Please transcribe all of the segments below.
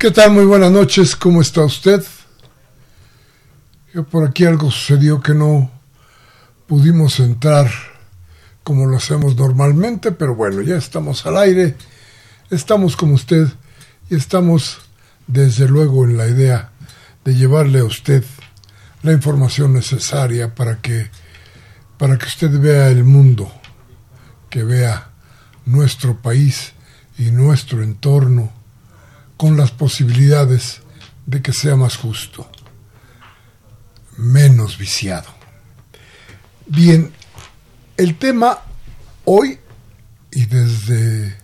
¿Qué tal? Muy buenas noches, ¿cómo está usted? Yo por aquí algo sucedió que no pudimos entrar como lo hacemos normalmente, pero bueno, ya estamos al aire, estamos como usted y estamos desde luego en la idea de llevarle a usted la información necesaria para que para que usted vea el mundo, que vea nuestro país y nuestro entorno con las posibilidades de que sea más justo, menos viciado. Bien, el tema hoy y desde,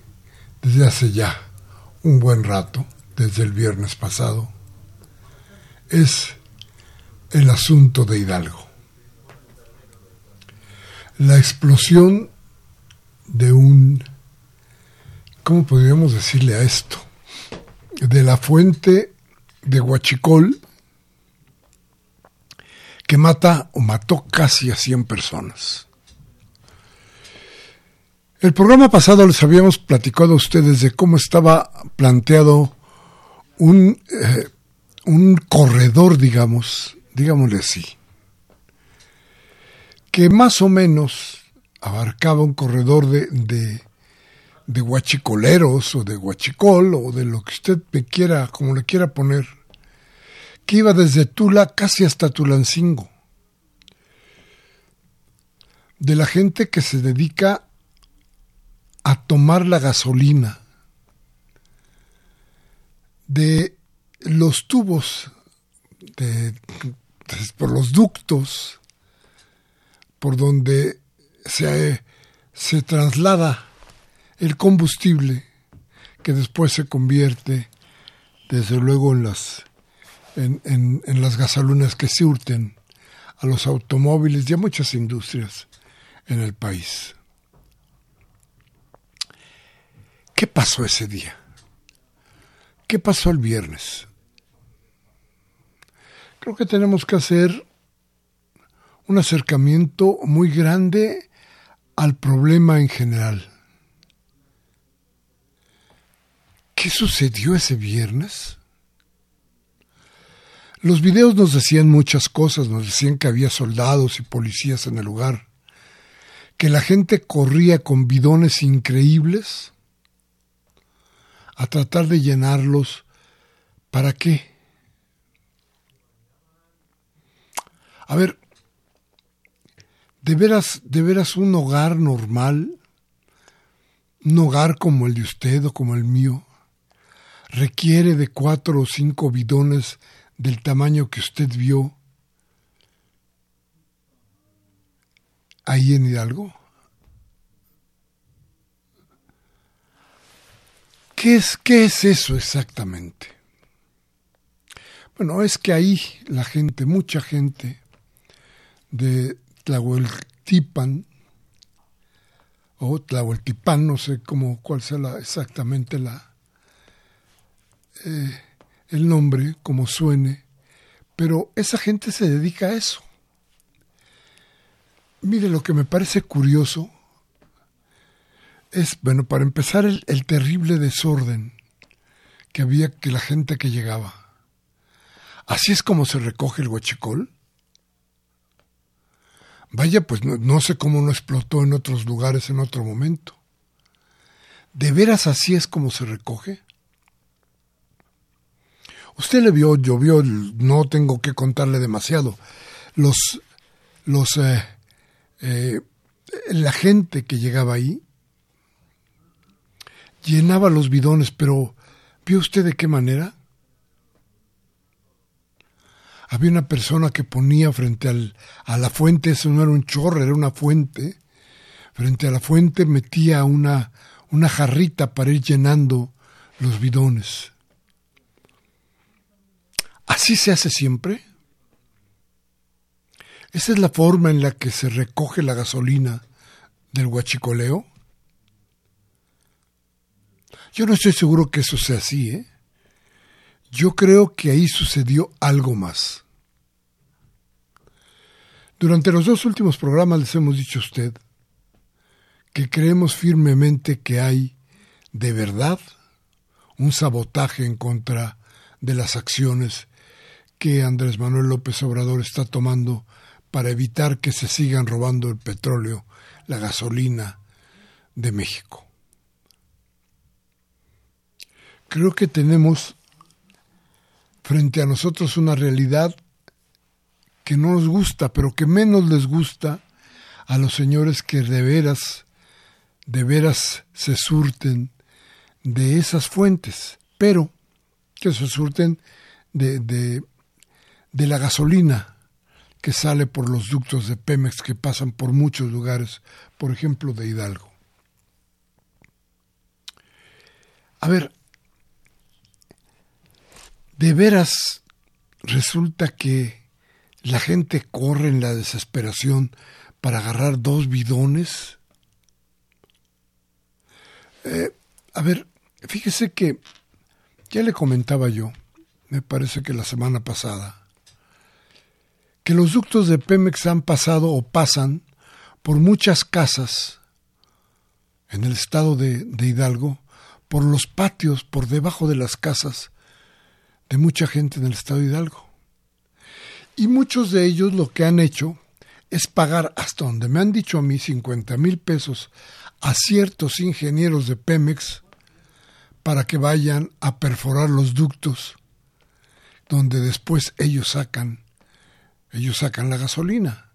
desde hace ya un buen rato, desde el viernes pasado, es el asunto de Hidalgo. La explosión de un, ¿cómo podríamos decirle a esto? De la fuente de Huachicol que mata o mató casi a 100 personas. El programa pasado les habíamos platicado a ustedes de cómo estaba planteado un, eh, un corredor, digamos, digámosle así, que más o menos abarcaba un corredor de, de de guachicoleros o de guachicol o de lo que usted quiera, como le quiera poner, que iba desde Tula casi hasta Tulancingo. De la gente que se dedica a tomar la gasolina, de los tubos, de, por los ductos, por donde se, se traslada el combustible que después se convierte desde luego en las en, en, las gasolinas que surten a los automóviles y a muchas industrias en el país. ¿Qué pasó ese día? ¿Qué pasó el viernes? Creo que tenemos que hacer un acercamiento muy grande al problema en general. ¿Qué sucedió ese viernes? Los videos nos decían muchas cosas, nos decían que había soldados y policías en el lugar, que la gente corría con bidones increíbles a tratar de llenarlos. ¿Para qué? A ver, ¿de veras, de veras un hogar normal, un hogar como el de usted o como el mío, requiere de cuatro o cinco bidones del tamaño que usted vio ahí en Hidalgo? ¿Qué es, qué es eso exactamente? Bueno, es que ahí la gente, mucha gente de Tlahueltipan, o Tlahueltipan, no sé cómo, cuál sea exactamente la, el nombre, como suene, pero esa gente se dedica a eso. Mire, lo que me parece curioso es, bueno, para empezar, el, terrible desorden que había que la gente que llegaba. Así es como se recoge el huachicol. Vaya, pues no, sé cómo no explotó en otros lugares en otro momento. ¿De veras así es como se recoge? Usted le vio, llovió, no tengo que contarle demasiado. Los, los, eh, eh, la gente que llegaba ahí llenaba los bidones, pero ¿vio usted de qué manera? Había una persona que ponía frente al, a la fuente, eso no era un chorro, era una fuente. Frente a la fuente metía una, una jarrita para ir llenando los bidones. ¿Así se hace siempre? ¿Esa es la forma en la que se recoge la gasolina del huachicoleo? Yo no estoy seguro que eso sea así, ¿eh? Yo creo que ahí sucedió algo más. Durante los dos últimos programas les hemos dicho a usted que creemos firmemente que hay, de verdad, un sabotaje en contra de las acciones que Andrés Manuel López Obrador está tomando para evitar que se sigan robando el petróleo, la gasolina de México. Creo que tenemos frente a nosotros una realidad que no nos gusta, pero que menos les gusta a los señores que de veras, de veras se surten de esas fuentes, pero que se surten de, de, de la gasolina que sale por los ductos de Pemex que pasan por muchos lugares, por ejemplo de Hidalgo. A ver, de veras resulta que la gente corre en la desesperación para agarrar dos bidones. Eh, a ver, fíjese que ya le comentaba yo, me parece que la semana pasada, que los ductos de Pemex han pasado o pasan por muchas casas en el estado de, Hidalgo, por los patios, por debajo de las casas de mucha gente en el estado de Hidalgo. Y muchos de ellos lo que han hecho es pagar hasta donde me han dicho a mí 50 mil pesos a ciertos ingenieros de Pemex para que vayan a perforar los ductos donde después ellos sacan ellos sacan la gasolina.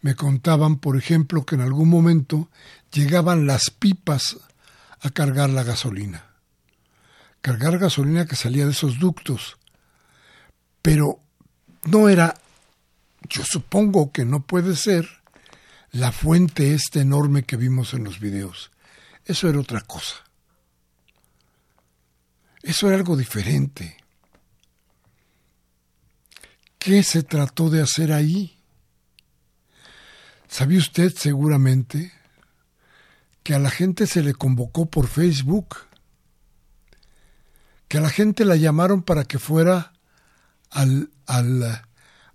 Me contaban, por ejemplo, que en algún momento llegaban las pipas a cargar la gasolina. Cargar gasolina que salía de esos ductos. Pero no era, yo supongo que no puede ser la fuente esta enorme que vimos en los videos. Eso era otra cosa. Eso era algo diferente. ¿Qué se trató de hacer ahí? ¿Sabía usted seguramente que a la gente se le convocó por Facebook? Que a la gente la llamaron para que fuera al, al,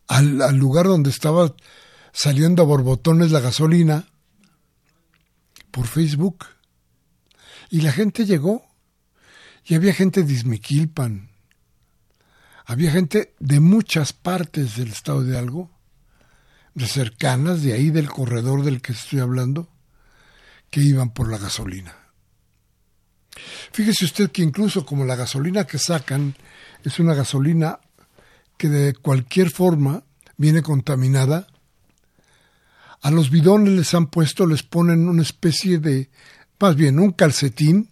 al, lugar donde estaba saliendo a borbotones la gasolina por Facebook. Y la gente llegó. Y había gente de. Había gente de muchas partes del estado de Algo, de cercanas, de ahí del corredor del que estoy hablando, que iban por la gasolina. Fíjese usted que incluso como la gasolina que sacan es una gasolina que de cualquier forma viene contaminada, a los bidones les han puesto, les ponen una especie de, más bien un calcetín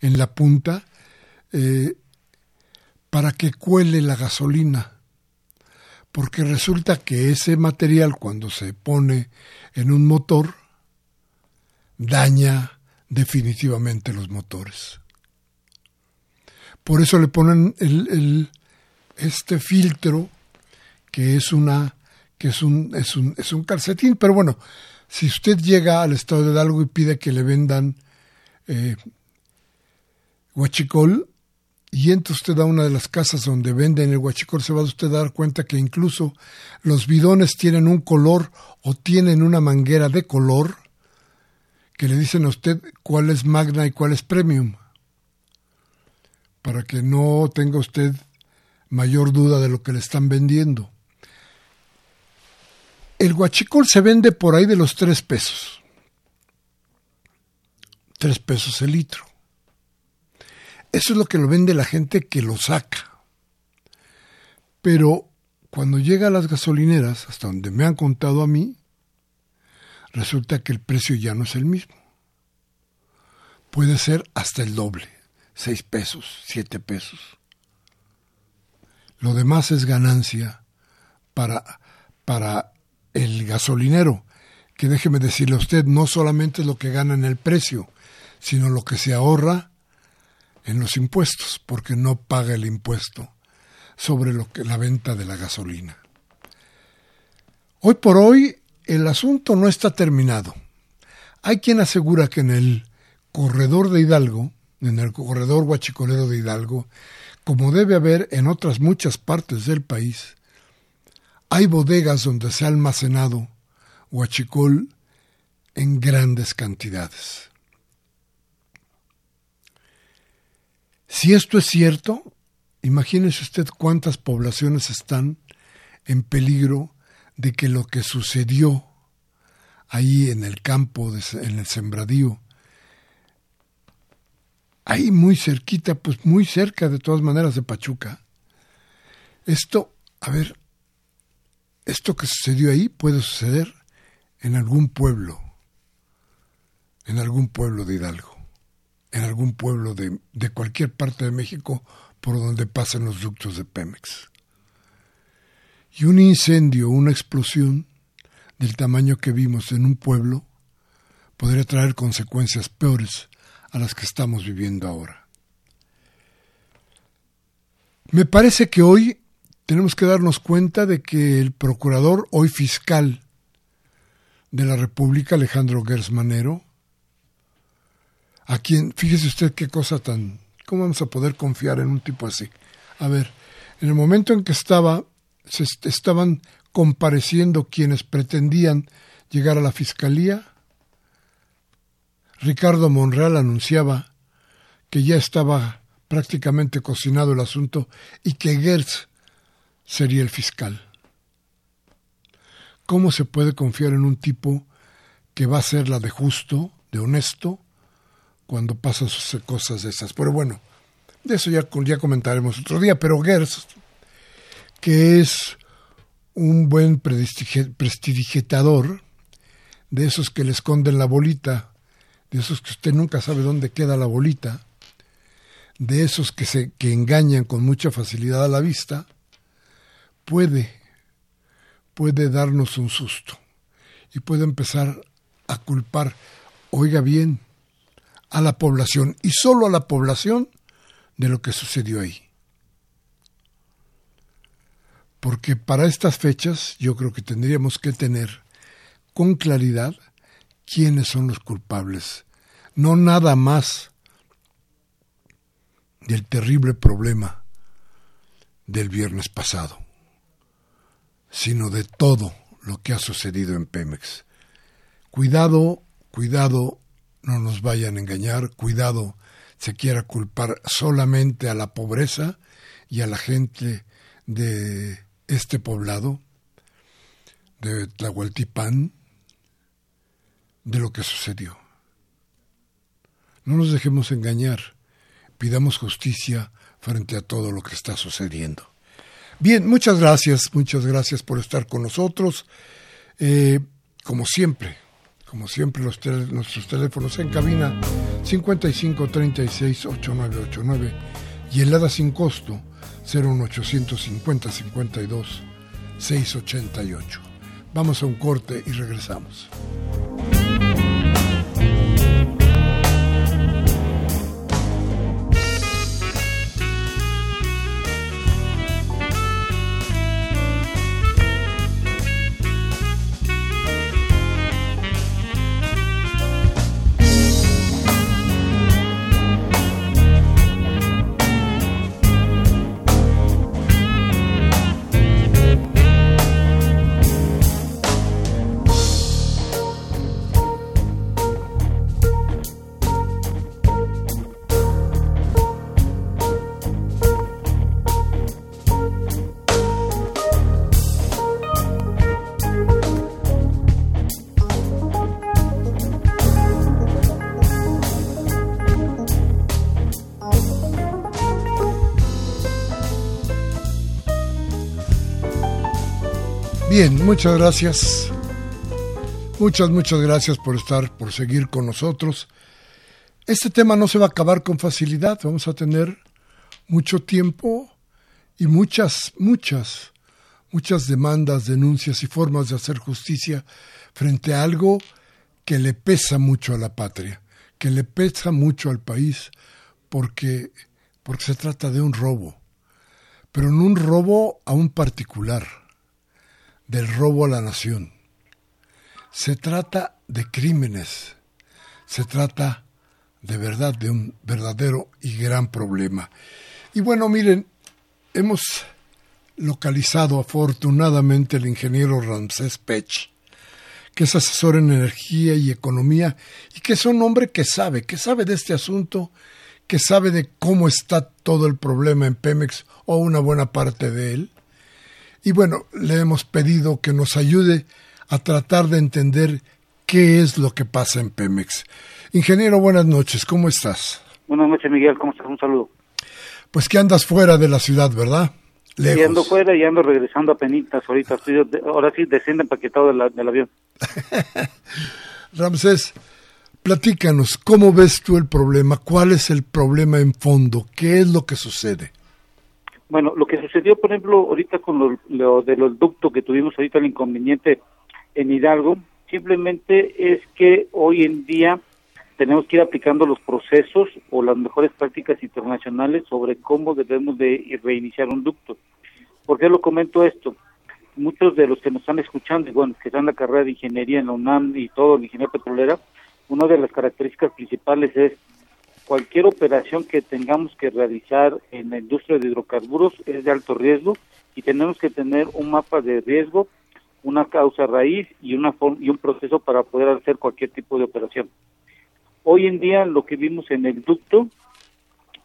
en la punta eh, para que cuele la gasolina. Porque resulta que ese material cuando se pone en un motor daña definitivamente los motores. Por eso le ponen el, este filtro que es una que es un, es un, es un calcetín, pero bueno, si usted llega al estado de Hidalgo y pide que le vendan eh, huachicol y entra usted a una de las casas donde venden el huachicol, se va a usted dar cuenta que incluso los bidones tienen un color o tienen una manguera de color que le dicen a usted cuál es magna y cuál es premium, para que no tenga usted mayor duda de lo que le están vendiendo. El guachicol se vende por ahí de los tres pesos. Tres pesos el litro. Eso es lo que lo vende la gente que lo saca. Pero cuando llega a las gasolineras, hasta donde me han contado a mí, resulta que el precio ya no es el mismo. Puede ser hasta el doble, seis pesos, siete pesos. Lo demás es ganancia para, para el gasolinero, que déjeme decirle a usted, no solamente es lo que gana en el precio, sino lo que se ahorra en los impuestos, porque no paga el impuesto sobre lo que la venta de la gasolina. Hoy por hoy el asunto no está terminado. Hay quien asegura que en el corredor de Hidalgo, en el corredor guachicolero de Hidalgo, como debe haber en otras muchas partes del país, hay bodegas donde se ha almacenado huachicol en grandes cantidades. Si esto es cierto, imagínese usted cuántas poblaciones están en peligro de que lo que sucedió ahí en el campo, en el sembradío, ahí muy cerquita, pues muy cerca de todas maneras de Pachuca, esto, a ver, esto que sucedió ahí puede suceder en algún pueblo, en algún pueblo de Hidalgo, en algún pueblo de, de cualquier parte de México por donde pasan los ductos de Pemex. Y un incendio, una explosión del tamaño que vimos en un pueblo podría traer consecuencias peores a las que estamos viviendo ahora. Me parece que hoy tenemos que darnos cuenta de que el procurador, hoy fiscal de la República, Alejandro Gersmanero, a quien, fíjese usted qué cosa tan, ¿cómo vamos a poder confiar en un tipo así? A ver, en el momento en que estaba, se estaban compareciendo quienes pretendían llegar a la fiscalía, Ricardo Monreal anunciaba que ya estaba prácticamente cocinado el asunto y que Gertz sería el fiscal. ¿Cómo se puede confiar en un tipo que va a ser la de justo, de honesto, cuando pasan cosas de esas? Pero bueno, de eso ya, ya comentaremos otro día. Pero Gers, que es un buen prestidigitador, de esos que le esconden la bolita, de esos que usted nunca sabe dónde queda la bolita, de esos que, se, que engañan con mucha facilidad a la vista, puede, puede darnos un susto y puede empezar a culpar, oiga bien, a la población y solo a la población de lo que sucedió ahí. Porque para estas fechas yo creo que tendríamos que tener con claridad quiénes son los culpables, no nada más del terrible problema del viernes pasado sino de todo lo que ha sucedido en Pemex. Cuidado, cuidado, no nos vayan a engañar, cuidado, se quiera culpar solamente a la pobreza y a la gente de este poblado, de Tlahualtipán, de lo que sucedió. No nos dejemos engañar, pidamos justicia frente a todo lo que está sucediendo. Bien, muchas gracias, muchas gracias por estar con nosotros. Eh, como siempre, como siempre, los nuestros teléfonos en cabina 55 36 8989 y helada sin costo 01850 52 688. Vamos a un corte y regresamos. Bien, muchas gracias. Muchas, muchas gracias por estar, por seguir con nosotros. Este tema no se va a acabar con facilidad. Vamos a tener mucho tiempo y muchas, muchas, muchas demandas, denuncias y formas de hacer justicia frente a algo que le pesa mucho a la patria, que le pesa mucho al país, porque, porque se trata de un robo, pero no un robo a un particular del robo a la nación. Se trata de crímenes, se trata de verdad de un verdadero y gran problema. Y bueno, miren, hemos localizado afortunadamente el ingeniero Ramsés Pech, que es asesor en energía y economía y que es un hombre que sabe, que sabe de este asunto, que sabe de cómo está todo el problema en Pemex o una buena parte de él y bueno, le hemos pedido que nos ayude a tratar de entender qué es lo que pasa en Pemex. Ingeniero, buenas noches, ¿cómo estás? Buenas noches, Miguel, ¿cómo estás? Un saludo. Pues que andas fuera de la ciudad, ¿verdad? Lejos. Y ando fuera y ando regresando a penitas ahorita. Estoy, ahora sí, desciende empaquetado del, del avión. Ramsés, platícanos, ¿cómo ves tú el problema? ¿Cuál es el problema en fondo? ¿Qué es lo que sucede? Bueno, lo que sucedió, por ejemplo, ahorita con lo, lo de los ductos que tuvimos ahorita el inconveniente en Hidalgo, simplemente es que hoy en día tenemos que ir aplicando los procesos o las mejores prácticas internacionales sobre cómo debemos de reiniciar un ducto. ¿Por qué lo comento esto? Muchos de los que nos están escuchando, bueno, que están en la carrera de ingeniería en la UNAM y todo, la ingeniería petrolera, una de las características principales es cualquier operación que tengamos que realizar en la industria de hidrocarburos es de alto riesgo y tenemos que tener un mapa de riesgo, una causa raíz y, una y un proceso para poder hacer cualquier tipo de operación. Hoy en día lo que vimos en el ducto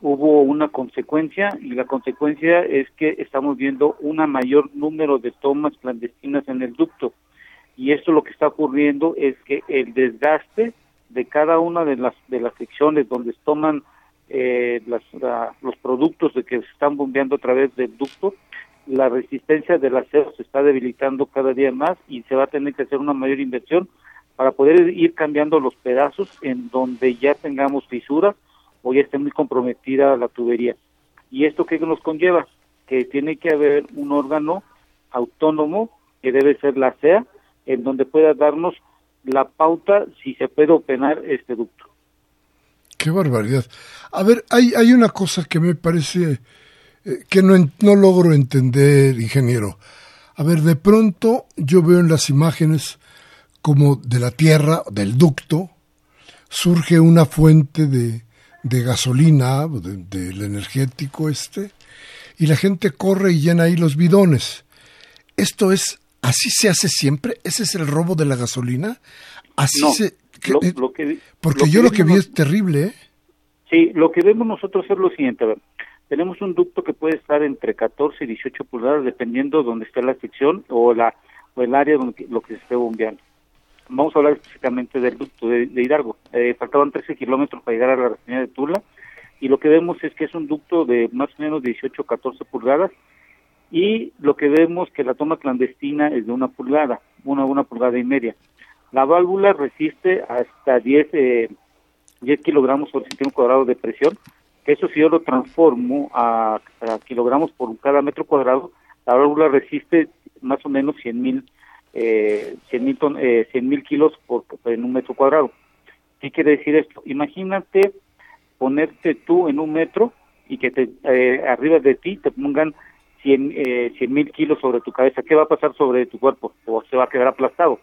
hubo una consecuencia y la consecuencia es que estamos viendo un mayor número de tomas clandestinas en el ducto y esto lo que está ocurriendo es que el desgaste de cada una de las de las secciones donde toman eh, los productos de que se están bombeando a través del ducto, la resistencia del acero se está debilitando cada día más y se va a tener que hacer una mayor inversión para poder ir cambiando los pedazos en donde ya tengamos fisuras o ya esté muy comprometida la tubería. ¿Y esto qué nos conlleva? Que tiene que haber un órgano autónomo, que debe ser la CEA, en donde pueda darnos la pauta si se puede operar este ducto. Qué barbaridad. A ver, hay, hay una cosa que me parece eh, que no, no logro entender, ingeniero. A ver, de pronto yo veo en las imágenes como de la tierra, del ducto, surge una fuente de, de gasolina, del energético este, y la gente corre y llena ahí los bidones. Esto es ¿Así se hace siempre? ¿Ese es el robo de la gasolina? Así se... Eh, porque yo lo que vi es terrible, ¿eh? Sí, lo que vemos nosotros es lo siguiente, a ver, tenemos un ducto que puede estar entre 14 y 18 pulgadas dependiendo de dónde esté la sección o la o el área donde lo que se esté bombeando. Vamos a hablar específicamente del ducto de, Hidalgo. Eh, faltaban 13 kilómetros para llegar a la refinería de Tula y lo que vemos es que es un ducto de más o menos 18 o 14 pulgadas y lo que vemos que la toma clandestina es de una pulgada, una, una pulgada y media. La válvula resiste hasta 10, eh, 10 kilogramos por centímetro cuadrado de presión, que eso si yo lo transformo a, kilogramos por cada metro cuadrado, la válvula resiste más o menos 100 mil eh, 100 mil eh, mil kilos por, en un metro cuadrado. ¿Qué quiere decir esto? Imagínate ponerte tú en un metro y que te, eh, arriba de ti te pongan 100 eh, mil kilos sobre tu cabeza, ¿qué va a pasar sobre tu cuerpo? O se va a quedar aplastado.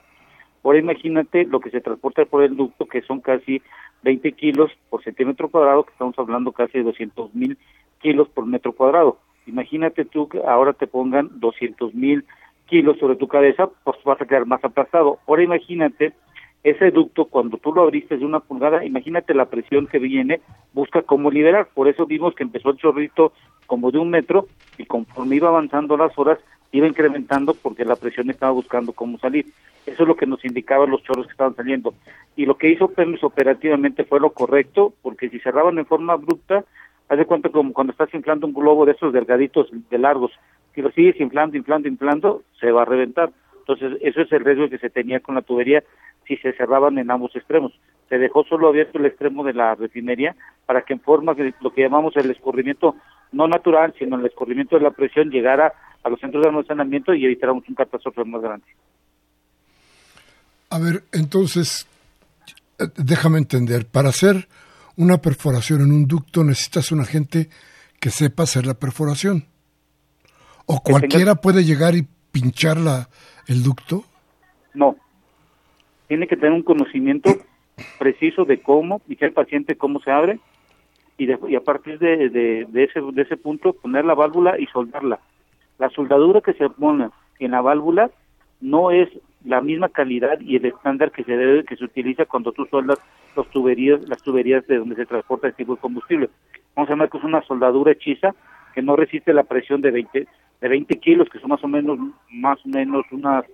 Ahora imagínate lo que se transporta por el ducto, que son casi 20 kilos por centímetro cuadrado, que estamos hablando casi de 200 mil kilos por metro cuadrado. Imagínate tú que ahora te pongan 200 mil kilos sobre tu cabeza, pues vas a quedar más aplastado. Ahora imagínate ese ducto, cuando tú lo abriste de una pulgada, imagínate la presión que viene, busca cómo liberar. Por eso vimos que empezó el chorrito como de un metro y conforme iba avanzando las horas, iba incrementando porque la presión estaba buscando cómo salir. Eso es lo que nos indicaban los chorros que estaban saliendo. Y lo que hizo Pemex operativamente fue lo correcto, porque si cerraban en forma abrupta, hace cuenta como cuando estás inflando un globo de esos delgaditos de largos, si lo sigues inflando, inflando, inflando, se va a reventar. Entonces, eso es el riesgo que se tenía con la tubería si se cerraban en ambos extremos. Se dejó solo abierto el extremo de la refinería para que en forma de lo que llamamos el escurrimiento no natural, sino el escurrimiento de la presión llegara a los centros de almacenamiento y evitáramos un catástrofe más grande. A ver, entonces, eh, déjame entender, para hacer una perforación en un ducto necesitas un agente que sepa hacer la perforación. ¿O cualquiera puede llegar y pinchar la, el ducto? No. Tiene que tener un conocimiento preciso de cómo, y el paciente cómo se abre, y, y a partir de, de, de, ese, de ese punto poner la válvula y soldarla. La soldadura que se pone en la válvula no es la misma calidad y el estándar que se debe que se utiliza cuando tú soldas los tuberías las tuberías de donde se transporta el tipo de combustible vamos a llamar que es una soldadura hechiza que no resiste la presión de 20 de 20 kilos que son más o menos más o menos unas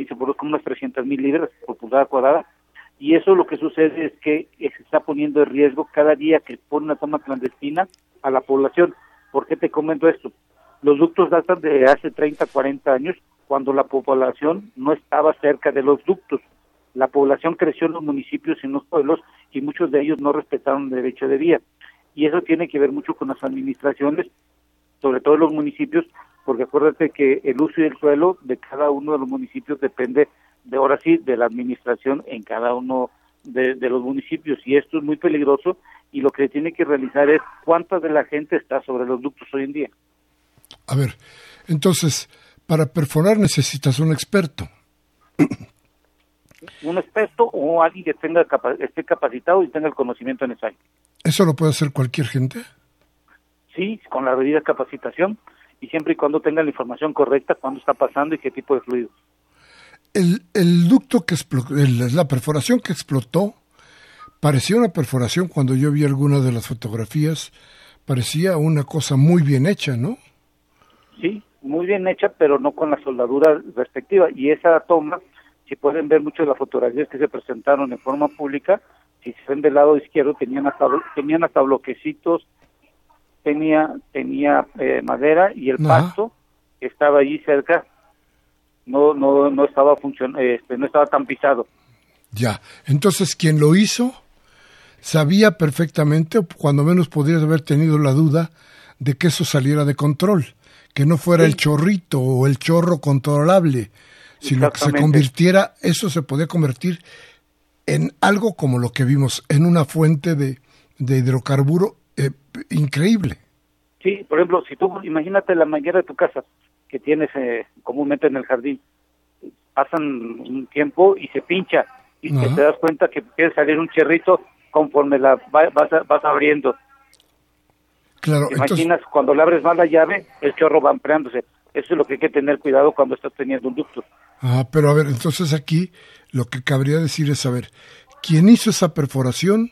y se como unas 300 mil libras por pulgada cuadrada y eso lo que sucede es que se está poniendo en riesgo cada día que pone una toma clandestina a la población ¿por qué te comento esto? los ductos datan de hace 30 40 años cuando la población no estaba cerca de los ductos. La población creció en los municipios y en los pueblos y muchos de ellos no respetaron el derecho de vía. Y eso tiene que ver mucho con las administraciones, sobre todo en los municipios, porque acuérdate que el uso y el suelo de cada uno de los municipios depende de ahora sí de la administración en cada uno de, de, los municipios y esto es muy peligroso y lo que tiene que realizar es cuánta de la gente está sobre los ductos hoy en día. A ver, entonces, para perforar necesitas un experto. un experto o alguien que tenga esté capacitado y tenga el conocimiento necesario. ¿Eso lo puede hacer cualquier gente? Sí, con la debida capacitación y siempre y cuando tenga la información correcta, cuándo está pasando y qué tipo de fluido. El, el ducto que explotó, la perforación que explotó, parecía una perforación cuando yo vi algunas de las fotografías, parecía una cosa muy bien hecha, ¿no? Sí, muy bien hecha, pero no con la soldadura respectiva. Y esa toma, si pueden ver muchas de las fotografías que se presentaron en forma pública, si se ven del lado izquierdo, tenían hasta, tenían hasta bloquecitos, tenía, tenía eh, madera y el pasto que estaba allí cerca. No, no, no estaba funcion este, no estaba tan pisado. Ya, entonces quien lo hizo sabía perfectamente, o cuando menos podrías haber tenido la duda, de que eso saliera de control que no fuera el chorrito o el chorro controlable, sino que se convirtiera, eso se podía convertir en algo como lo que vimos, en una fuente de, de hidrocarburo eh, increíble. Sí, por ejemplo, si tú imagínate la manguera de tu casa que tienes eh, comúnmente en el jardín, pasan un tiempo y se pincha y te das cuenta que quiere salir un chorrito conforme la vas, vas abriendo Claro, ¿Te imaginas cuando le abres mal la llave, el chorro va ampliándose? Eso es lo que hay que tener cuidado cuando estás teniendo un ducto. Ah, pero a ver, entonces aquí lo que cabría decir es saber, ¿quién hizo esa perforación?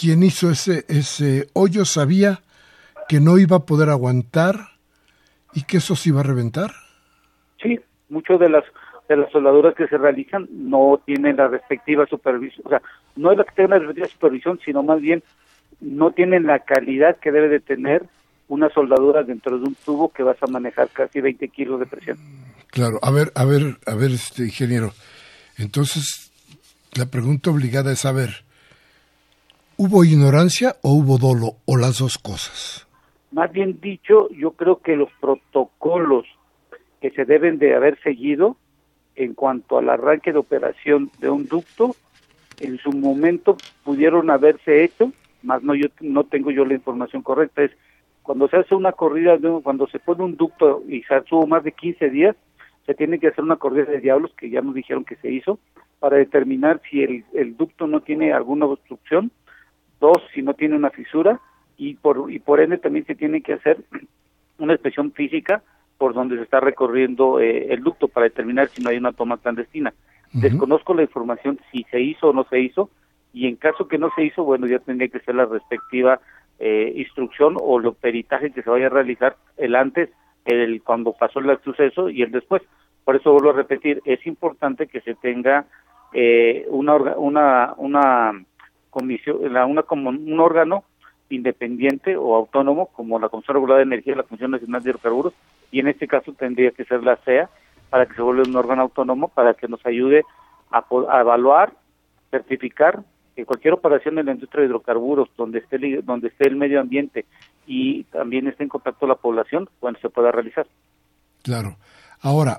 ¿Quién hizo ese, ese hoyo? ¿Sabía que no iba a poder aguantar y que eso se iba a reventar? Sí, muchas de las de las soldaduras que se realizan no tienen la respectiva supervisión, o sea, no es la que tenga la respectiva supervisión, sino más bien no tienen la calidad que debe de tener una soldadura dentro de un tubo que vas a manejar casi 20 kilos de presión. Claro, a ver, a ver, a ver, este ingeniero. Entonces, la pregunta obligada es saber, ¿hubo ignorancia o hubo dolo o las dos cosas? Más bien dicho, yo creo que los protocolos que se deben de haber seguido en cuanto al arranque de operación de un ducto, en su momento pudieron haberse hecho más no yo no tengo yo la información correcta es cuando se hace una corrida cuando se pone un ducto y se tuvo más de 15 días se tiene que hacer una corrida de diablos que ya nos dijeron que se hizo para determinar si el, el ducto no tiene alguna obstrucción dos si no tiene una fisura y por y por ende también se tiene que hacer una inspección física por donde se está recorriendo eh, el ducto para determinar si no hay una toma clandestina desconozco la información si se hizo o no se hizo y en caso que no se hizo, bueno, ya tendría que ser la respectiva eh, instrucción o lo peritaje que se vaya a realizar el antes, el cuando pasó el suceso y el después. Por eso vuelvo a repetir, es importante que se tenga eh, una, una, una comisión, una, como un órgano independiente o autónomo como la Comisión Regulada de Energía y la Comisión Nacional de Hidrocarburos y en este caso tendría que ser la CEA para que se vuelva un órgano autónomo, para que nos ayude a, evaluar, certificar que cualquier operación en la industria de hidrocarburos, donde esté, donde esté el medio ambiente y también esté en contacto la población, bueno, se pueda realizar. Claro. Ahora,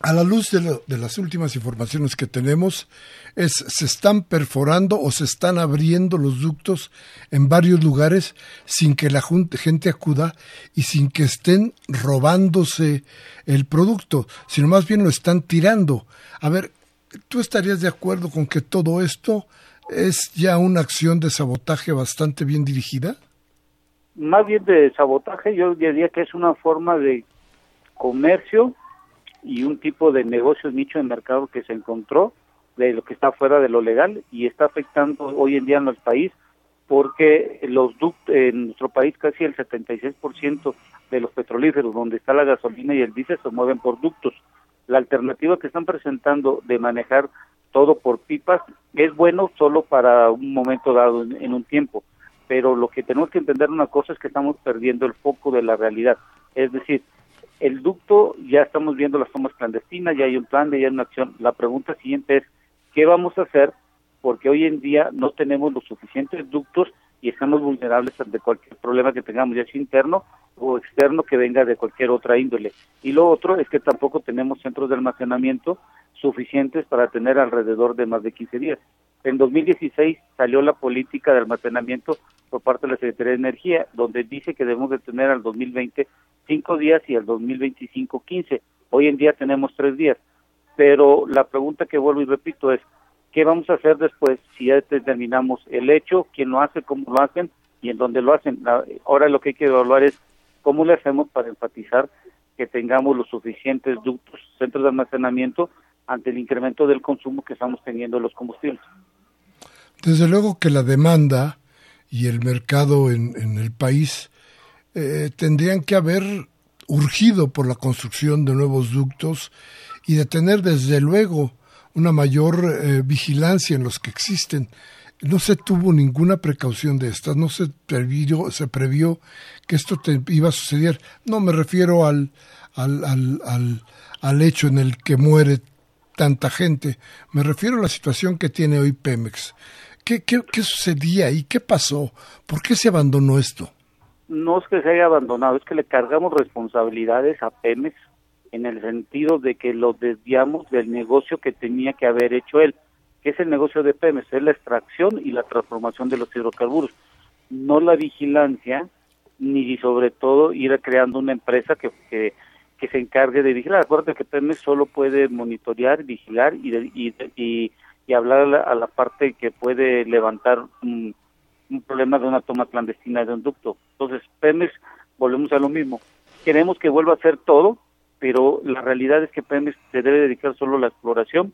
a la luz de, de, las últimas informaciones que tenemos, es se están perforando o se están abriendo los ductos en varios lugares sin que la gente acuda y sin que estén robándose el producto, sino más bien lo están tirando. A ver, ¿tú estarías de acuerdo con que todo esto es ya una acción de sabotaje bastante bien dirigida? Más bien de sabotaje, yo diría que es una forma de comercio y un tipo de negocio nicho de mercado que se encontró de lo que está fuera de lo legal y está afectando hoy en día en el país porque los ductos en nuestro país casi el 76% de los petrolíferos donde está la gasolina y el diésel se mueven por ductos. La alternativa que están presentando de manejar todo por pipas es bueno solo para un momento dado en un tiempo, pero lo que tenemos que entender una cosa es que estamos perdiendo el foco de la realidad. Es decir, el ducto, ya estamos viendo las tomas clandestinas, ya hay un plan, ya hay una acción. La pregunta siguiente es, ¿qué vamos a hacer? Porque hoy en día no tenemos los suficientes ductos y estamos vulnerables ante cualquier problema que tengamos, ya sea interno o externo que venga de cualquier otra índole. Y lo otro es que tampoco tenemos centros de almacenamiento suficientes para tener alrededor de más de 15 días. En 2016 salió la política de almacenamiento por parte de la Secretaría de Energía, donde dice que debemos de tener al 2020 cinco días y al 2025 15. Hoy en día tenemos tres días. Pero la pregunta que vuelvo y repito es, ¿qué vamos a hacer después si ya determinamos el hecho, quién lo hace, cómo lo hacen y en dónde lo hacen? Ahora lo que hay que evaluar es cómo le hacemos para enfatizar que tengamos los suficientes ductos, centros de almacenamiento ante el incremento del consumo que estamos teniendo de los combustibles. Desde luego que la demanda y el mercado en, el país eh, tendrían que haber urgido por la construcción de nuevos ductos y de tener desde luego una mayor eh, vigilancia en los que existen. No se tuvo ninguna precaución de estas, no se previó, se previó que esto te iba a suceder. No me refiero al, al, al, al hecho en el que muere tanta gente, me refiero a la situación que tiene hoy Pemex. ¿Qué, qué, qué sucedía y qué pasó? ¿Por qué se abandonó esto? no es que se haya abandonado, es que le cargamos responsabilidades a Pemex en el sentido de que lo desviamos del negocio que tenía que haber hecho él, que es el negocio de Pemex, es la extracción y la transformación de los hidrocarburos, no la vigilancia ni sobre todo ir creando una empresa que, que, se encargue de vigilar. Acuérdate que Pemex solo puede monitorear, vigilar y, y, y, y hablar a la, a la, parte que puede levantar un un problema de una toma clandestina de un ducto. Entonces, Pemex, volvemos a lo mismo. Queremos que vuelva a hacer todo, pero la realidad es que Pemex se debe dedicar solo a la exploración,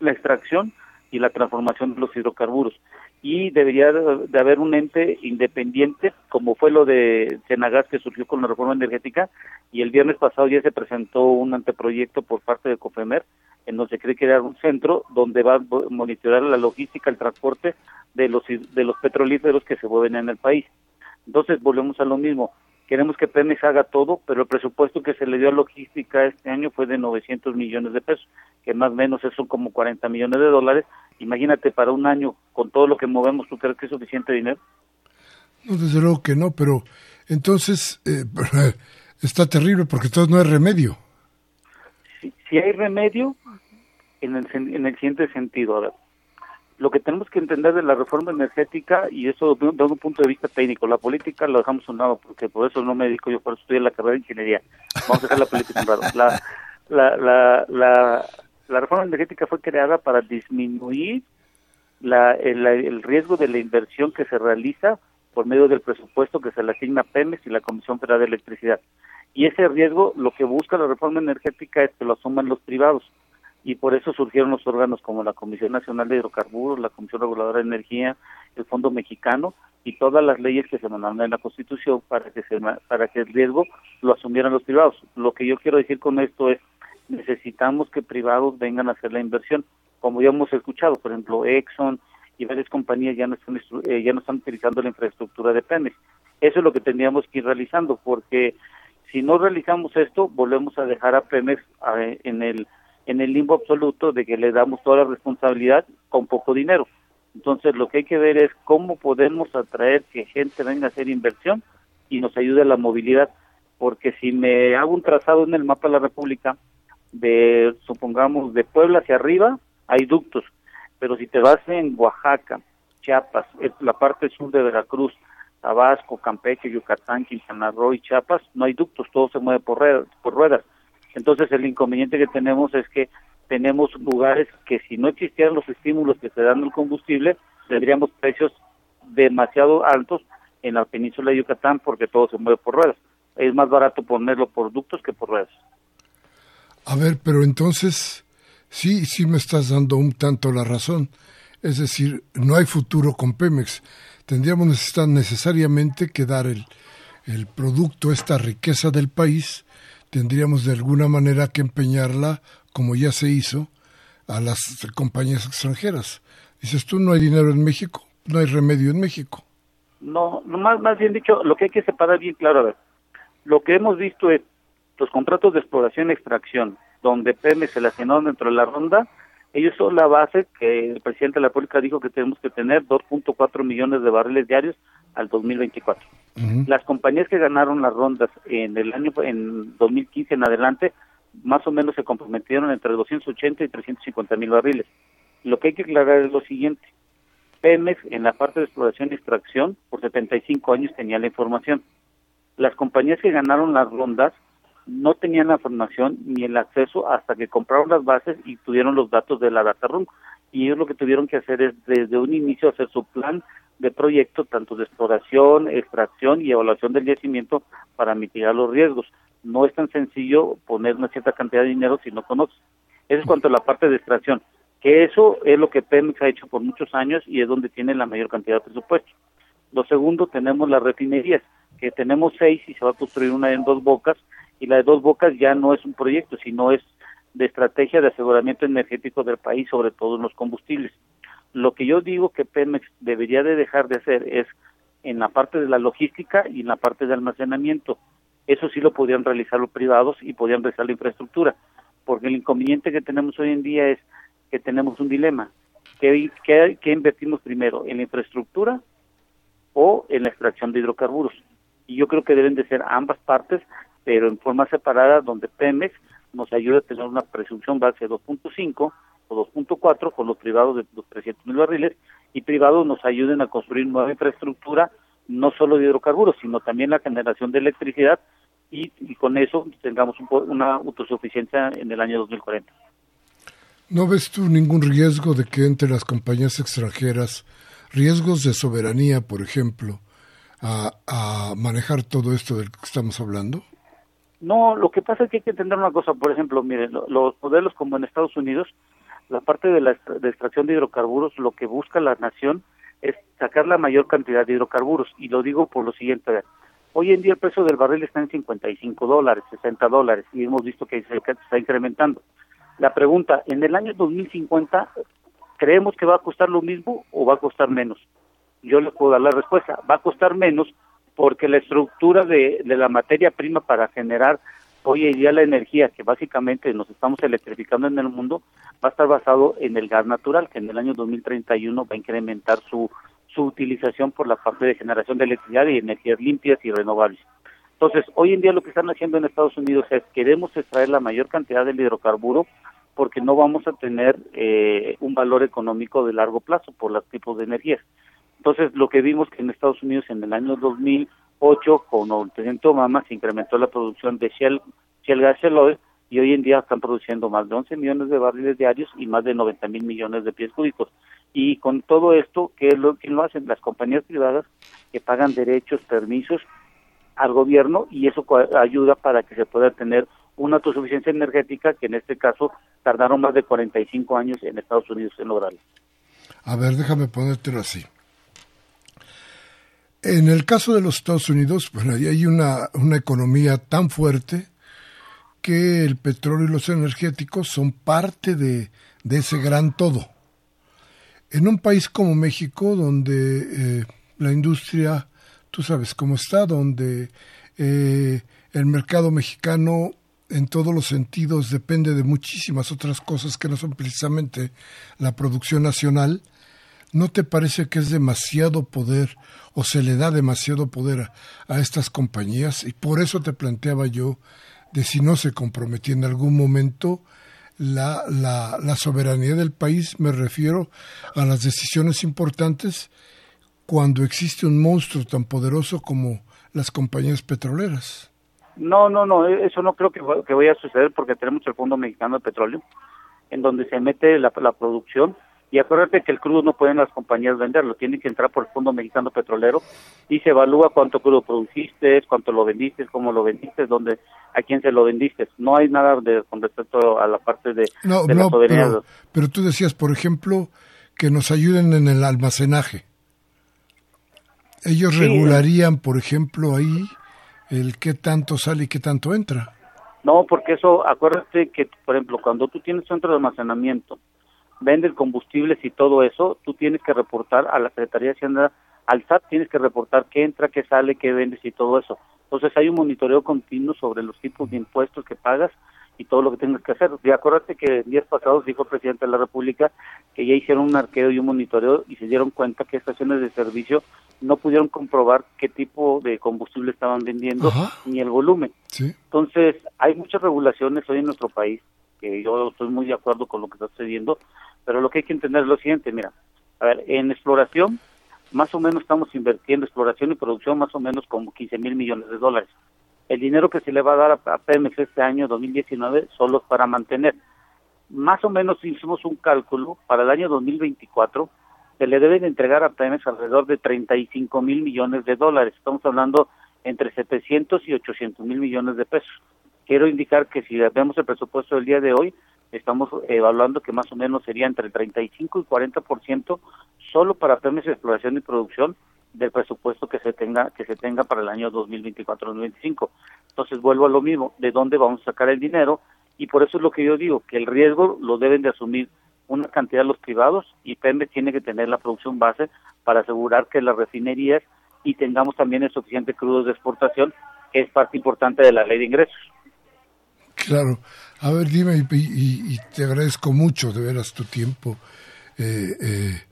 la extracción y la transformación de los hidrocarburos. Y debería de haber un ente independiente, como fue lo de Senagas que surgió con la reforma energética, y el viernes pasado ya se presentó un anteproyecto por parte de COFEMER, en donde se cree crear un centro donde va a monitorear la logística, el transporte de los de los petrolíferos que se mueven en el país. Entonces volvemos a lo mismo. Queremos que Pemex haga todo, pero el presupuesto que se le dio a logística este año fue de 900 millones de pesos, que más o menos son como 40 millones de dólares. Imagínate para un año con todo lo que movemos, ¿tú crees que es suficiente dinero? No, desde luego que no, pero entonces eh, está terrible porque entonces no hay remedio. Si, hay remedio, en el, en el siguiente sentido, a ver, lo que tenemos que entender de la reforma energética, y eso desde un punto de vista técnico, la política lo dejamos un lado, porque por eso no me dedico yo, por eso estudié la carrera de ingeniería. Vamos a dejar la política un lado. La, la, la, la, la reforma energética fue creada para disminuir la, el, el, riesgo de la inversión que se realiza por medio del presupuesto que se le asigna a Pemex y la Comisión Federal de Electricidad. Y ese riesgo, lo que busca la reforma energética es que lo asuman los privados y por eso surgieron los órganos como la Comisión Nacional de Hidrocarburos, la Comisión Reguladora de Energía, el Fondo Mexicano y todas las leyes que se mandaron en la Constitución para que se, para que el riesgo lo asumieran los privados. Lo que yo quiero decir con esto es necesitamos que privados vengan a hacer la inversión, como ya hemos escuchado, por ejemplo, Exxon y varias compañías ya no están eh, ya no están utilizando la infraestructura de Pemex. Eso es lo que tendríamos que ir realizando porque Si no realizamos esto, volvemos a dejar a Pemex en el en el limbo absoluto de que le damos toda la responsabilidad con poco dinero. Entonces, lo que hay que ver es cómo podemos atraer que gente venga a hacer inversión y nos ayude a la movilidad, porque si me hago un trazado en el mapa de la República, de, supongamos, de Puebla hacia arriba, hay ductos, pero si te vas en Oaxaca, Chiapas, la parte sur de Veracruz, Tabasco, Campeche, Yucatán, Quintana Roo y Chiapas, no hay ductos, todo se mueve por, por ruedas. Entonces el inconveniente que tenemos es que tenemos lugares que si no existieran los estímulos que se dan al combustible, tendríamos precios demasiado altos en la península de Yucatán porque todo se mueve por ruedas. Es más barato ponerlo por ductos que por ruedas. A ver, pero entonces sí, sí me estás dando un tanto la razón. Es decir, no hay futuro con Pemex. Tendríamos necesariamente que dar el, el producto, esta riqueza del país, tendríamos de alguna manera que empeñarla, como ya se hizo, a las compañías extranjeras. Dices tú, no hay dinero en México, no hay remedio en México. No, más, más bien dicho, lo que hay que separar bien claro, a ver, lo que hemos visto es los contratos de exploración y extracción, donde PM se la llenó dentro de la ronda, ellos son la base que el presidente de la República dijo que tenemos que tener 2.4 millones de barriles diarios al 2024. Las compañías que ganaron las rondas en el año en 2015 en adelante, más o menos se comprometieron entre 280 y 350 mil barriles. Lo que hay que aclarar es lo siguiente. Pemex en la parte de exploración y extracción por 75 años tenía la información. Las compañías que ganaron las rondas no tenían la información ni el acceso hasta que compraron las bases y tuvieron los datos de la data room. Y ellos lo que tuvieron que hacer es desde un inicio hacer su plan de proyecto, tanto de exploración, extracción y evaluación del yacimiento para mitigar los riesgos. No es tan sencillo poner una cierta cantidad de dinero si no conoces. Eso es cuanto a la parte de extracción, que eso es lo que Pemex ha hecho por muchos años y es donde tiene la mayor cantidad de presupuesto. Lo segundo, tenemos las refinerías, que tenemos seis y se va a construir una en dos bocas y la de dos bocas ya no es un proyecto, sino es de estrategia de aseguramiento energético del país, sobre todo en los combustibles. Lo que yo digo que Pemex debería de dejar de hacer es en la parte de la logística y en la parte de almacenamiento. Eso sí lo podrían realizar los privados y podrían realizar la infraestructura, porque el inconveniente que tenemos hoy en día es que tenemos un dilema. ¿Qué, qué, qué invertimos primero? ¿En la infraestructura o en la extracción de hidrocarburos? Y yo creo que deben de ser ambas partes pero en forma separada donde Pemex nos ayuda a tener una presunción base de 2.5 o 2.4 con los privados de los 300 mil barriles y privados nos ayuden a construir nueva infraestructura, no solo de hidrocarburos, sino también la generación de electricidad y, con eso tengamos una autosuficiencia en el año 2040. ¿No ves tú ningún riesgo de que entre las compañías extranjeras, riesgos de soberanía, por ejemplo, a, a manejar todo esto del que estamos hablando? No, lo que pasa es que hay que entender una cosa, por ejemplo, miren, los modelos como en Estados Unidos, la parte de la extracción de hidrocarburos, lo que busca la nación es sacar la mayor cantidad de hidrocarburos, y lo digo por lo siguiente, hoy en día el precio del barril está en 55 dólares, 60 dólares, y hemos visto que se está incrementando. La pregunta, en el año 2050, ¿creemos que va a costar lo mismo o va a costar menos? Yo le puedo dar la respuesta, va a costar menos porque la estructura de, la materia prima para generar hoy en día la energía que básicamente nos estamos electrificando en el mundo va a estar basado en el gas natural, que en el año 2031 va a incrementar su, su utilización por la parte de generación de electricidad y energías limpias y renovables. Entonces, hoy en día lo que están haciendo en Estados Unidos es queremos extraer la mayor cantidad del hidrocarburo porque no vamos a tener eh, un valor económico de largo plazo por los tipos de energías. Entonces, lo que vimos que en Estados Unidos en el año 2008, con el presidente Obama, se incrementó la producción de Shell, Shell Gas Shell Oil, y hoy en día están produciendo más de 11 millones de barriles diarios y más de 90 mil millones de pies cúbicos. Y con todo esto, ¿qué es lo que lo hacen? Las compañías privadas que pagan derechos, permisos al gobierno y eso ayuda para que se pueda tener una autosuficiencia energética que en este caso tardaron más de 45 años en Estados Unidos en lograrlo. A ver, déjame ponértelo así. En el caso de los Estados Unidos, bueno, ahí hay una, una economía tan fuerte que el petróleo y los energéticos son parte de, de ese gran todo. En un país como México, donde eh, la industria, tú sabes cómo está, donde eh, el mercado mexicano en todos los sentidos depende de muchísimas otras cosas que no son precisamente la producción nacional, ¿no te parece que es demasiado poder o se le da demasiado poder a, estas compañías? Y por eso te planteaba yo de si no se comprometía en algún momento la, la, la soberanía del país, me refiero a las decisiones importantes cuando existe un monstruo tan poderoso como las compañías petroleras. No, no, no, e-, eso no creo que, que vaya a suceder porque tenemos el Fondo Mexicano de Petróleo, en donde se mete la, la producción y acuérdate que el crudo no pueden las compañías venderlo, tiene que entrar por el Fondo Mexicano Petrolero y se evalúa cuánto crudo produciste, cuánto lo vendiste, cómo lo vendiste, dónde, a quién se lo vendiste. No hay nada de, con respecto a la parte de, no, no, pero, pero, tú decías, por ejemplo, que nos ayuden en el almacenaje. Ellos regularían, por ejemplo, ahí el qué tanto sale y qué tanto entra. No, porque eso, acuérdate que, por ejemplo, cuando tú tienes centro de almacenamiento, vendes combustibles y todo eso, tú tienes que reportar a la Secretaría de Hacienda, al SAT tienes que reportar qué entra, qué sale, qué vendes y todo eso. Entonces hay un monitoreo continuo sobre los tipos de impuestos que pagas y todo lo que tengas que hacer. Y acuérdate que días pasados dijo el presidente de la República que ya hicieron un arqueo y un monitoreo y se dieron cuenta que estaciones de servicio no pudieron comprobar qué tipo de combustible estaban vendiendo ni el volumen. Entonces, hay muchas regulaciones hoy en nuestro país, que yo estoy muy de acuerdo con lo que está sucediendo, pero lo que hay que entender es lo siguiente, mira, a ver, en exploración, más o menos estamos invirtiendo exploración y producción más o menos como 15 mil millones de dólares. El dinero que se le va a dar a, Pemex este año 2019 solo es para mantener. Más o menos hicimos un cálculo para el año 2024 se le deben entregar a Pemex alrededor de 35 mil millones de dólares. Estamos hablando entre 700 y 800 mil millones de pesos. Quiero indicar que si vemos el presupuesto del día de hoy, estamos evaluando que más o menos sería entre 35 y 40% solo para Pemex exploración y producción del presupuesto que se tenga que se tenga para el año 2024-2025. Entonces vuelvo a lo mismo, de dónde vamos a sacar el dinero y por eso es lo que yo digo, que el riesgo lo deben de asumir una cantidad de los privados y Pemex tiene que tener la producción base para asegurar que las refinerías y tengamos también el suficiente crudo de exportación, que es parte importante de la ley de ingresos. Claro. A ver, dime, y, te agradezco mucho de veras tu tiempo eh, eh,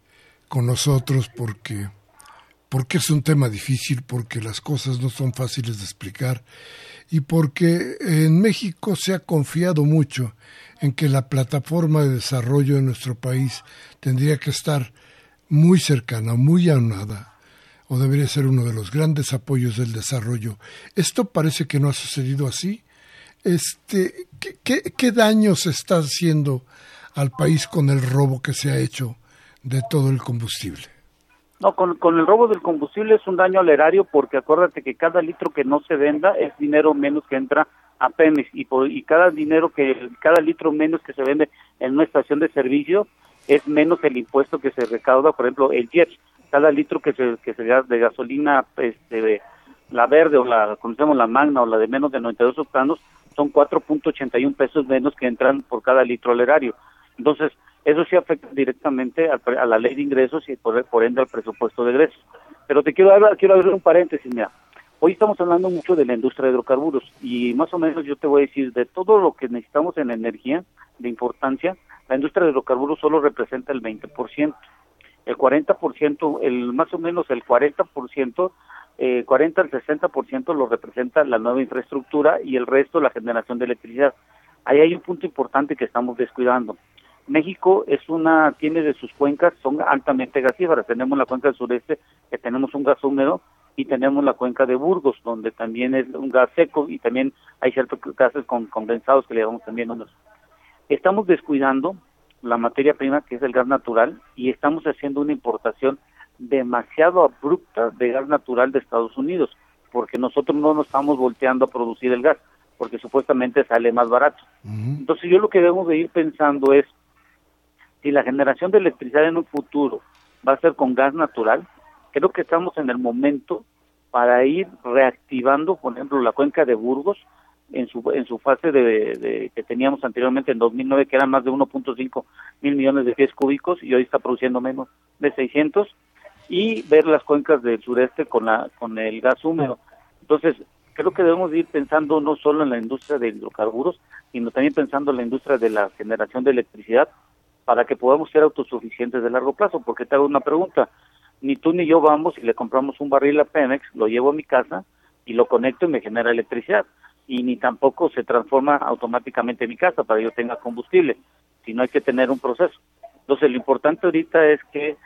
con nosotros porque, porque es un tema difícil, porque las cosas no son fáciles de explicar y porque en México se ha confiado mucho en que la plataforma de desarrollo de nuestro país tendría que estar muy cercana, muy aunada, o debería ser uno de los grandes apoyos del desarrollo. Esto parece que no ha sucedido así. Este, ¿qué, qué, daño se está haciendo al país con el robo que se ha hecho de todo el combustible? No, con, con, el robo del combustible es un daño al erario porque acuérdate que cada litro que no se venda es dinero menos que entra a Pemex y, por, y cada dinero que, cada litro menos que se vende en una estación de servicio es menos el impuesto que se recauda, por ejemplo, el jet, cada litro que se, que se da de gasolina, este, la verde o la, conocemos la magna o la de menos de 92 octanos, son 4.81 pesos menos que entran por cada litro al erario. Entonces, eso sí afecta directamente a, a la ley de ingresos y por, por ende al presupuesto de ingresos. Pero te quiero dar, quiero abrir un paréntesis, mira. Hoy estamos hablando mucho de la industria de hidrocarburos y más o menos yo te voy a decir de todo lo que necesitamos en energía de importancia, la industria de hidrocarburos solo representa el 20%. El 40%, el más o menos el 40%, eh, 40 al 60% lo representa la nueva infraestructura y el resto la generación de electricidad. Ahí hay un punto importante que estamos descuidando. México es una, tiene de sus cuencas, son altamente gasíferas. Tenemos la cuenca del sureste, que tenemos un gas húmedo, y tenemos la cuenca de Burgos, donde también es un gas seco y también hay ciertos gases con, condensados que le damos también unos. Estamos descuidando la materia prima que es el gas natural y estamos haciendo una importación demasiado abrupta de gas natural de Estados Unidos, porque nosotros no nos estamos volteando a producir el gas, porque supuestamente sale más barato. Entonces yo lo que debemos de ir pensando es, si la generación de electricidad en un futuro va a ser con gas natural, creo que estamos en el momento para ir reactivando, por ejemplo, la cuenca de Burgos en su en su fase de, que teníamos anteriormente en 2009 que eran más de 1.5 mil millones de pies cúbicos y hoy está produciendo menos de 600 y ver las cuencas del sureste con la con el gas húmedo. Entonces creo que debemos ir pensando no solo en la industria de hidrocarburos, sino también pensando en la industria de la generación de electricidad para que podamos ser autosuficientes de largo plazo. Porque te hago una pregunta, ni tú ni yo vamos y le compramos un barril a Pemex, lo llevo a mi casa y lo conecto y me genera electricidad. Y ni tampoco se transforma automáticamente mi casa para que yo tenga combustible, sino hay que tener un proceso. Entonces, lo importante ahorita es que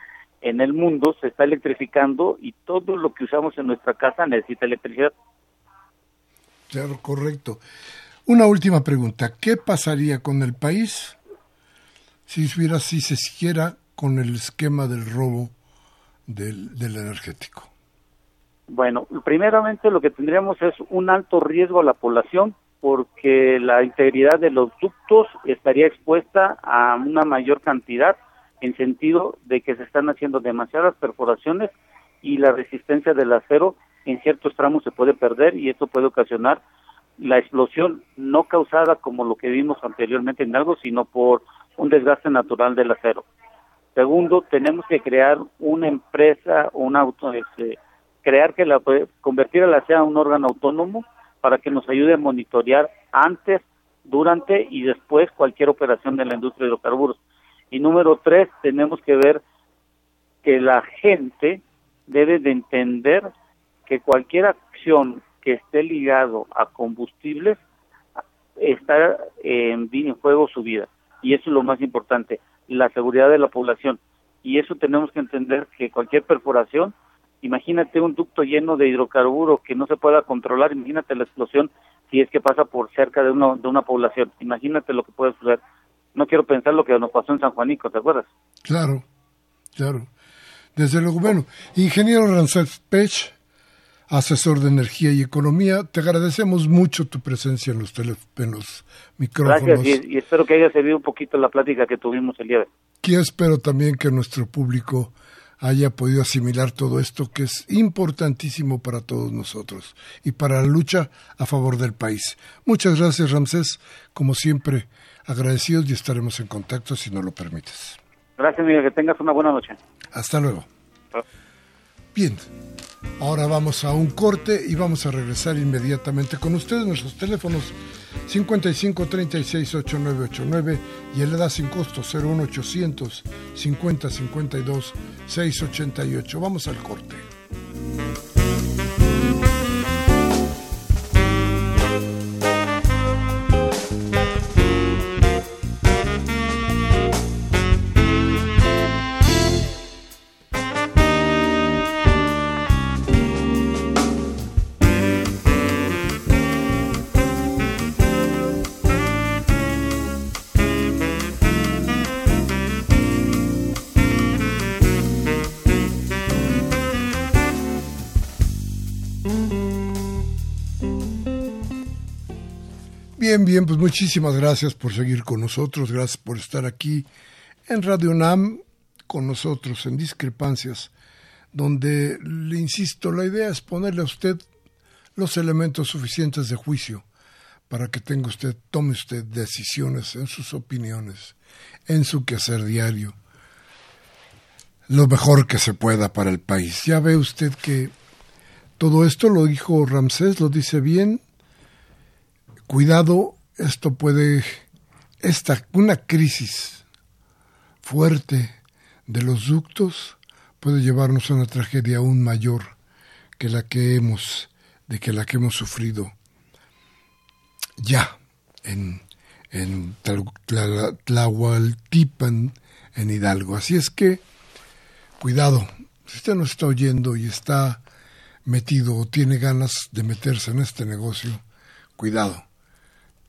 en el mundo se está electrificando y todo lo que usamos en nuestra casa necesita electricidad. Claro, correcto. Una última pregunta. ¿Qué pasaría con el país si hubiera, si se siguiera con el esquema del robo del, del energético? Bueno, primeramente lo que tendríamos es un alto riesgo a la población porque la integridad de los ductos estaría expuesta a una mayor cantidad en sentido de que se están haciendo demasiadas perforaciones y la resistencia del acero en ciertos tramos se puede perder y esto puede ocasionar la explosión no causada como lo que vimos anteriormente en algo, sino por un desgaste natural del acero. Segundo, tenemos que crear una empresa, un auto, este, crear que la convertir a la sea un órgano autónomo para que nos ayude a monitorear antes, durante y después cualquier operación de la industria de hidrocarburos. Y número tres, tenemos que ver que la gente debe de entender que cualquier acción que esté ligado a combustibles está en, en juego su vida. Y eso es lo más importante, la seguridad de la población. Y eso tenemos que entender que cualquier perforación, imagínate un ducto lleno de hidrocarburos que no se pueda controlar, imagínate la explosión si es que pasa por cerca de, uno, de una población, imagínate lo que puede suceder. No quiero pensar lo que nos pasó en San Juanico, ¿te acuerdas? Claro, claro. Desde luego, bueno, ingeniero Rancés Pech, asesor de energía y economía, te agradecemos mucho tu presencia en los, en los micrófonos. Gracias y, espero que haya servido un poquito la plática que tuvimos el día de hoy. Y espero también que nuestro público haya podido asimilar todo esto que es importantísimo para todos nosotros y para la lucha a favor del país. Muchas gracias, Ramsés. Como siempre, agradecidos y estaremos en contacto si no lo permites. Gracias, Miguel. Que tengas una buena noche. Hasta luego. Bien, ahora vamos a un corte y vamos a regresar inmediatamente con ustedes. Nuestros teléfonos 55 36 8989 y el EDA sin costo 01800 50 52 688. Vamos al corte. Pues muchísimas gracias por seguir con nosotros, gracias por estar aquí en Radio NAM con nosotros en Discrepancias, donde, le insisto, la idea es ponerle a usted los elementos suficientes de juicio para que tenga usted, tome usted decisiones en sus opiniones, en su quehacer diario, lo mejor que se pueda para el país. Ya ve usted que todo esto lo dijo Ramsés, lo dice bien, cuidado, esto puede, esta, una crisis fuerte de los ductos puede llevarnos a una tragedia aún mayor que la que hemos, de que la que hemos sufrido ya en, en Tlahualtipan, en Hidalgo. Así es que, cuidado, si usted nos está oyendo y está metido o tiene ganas de meterse en este negocio, cuidado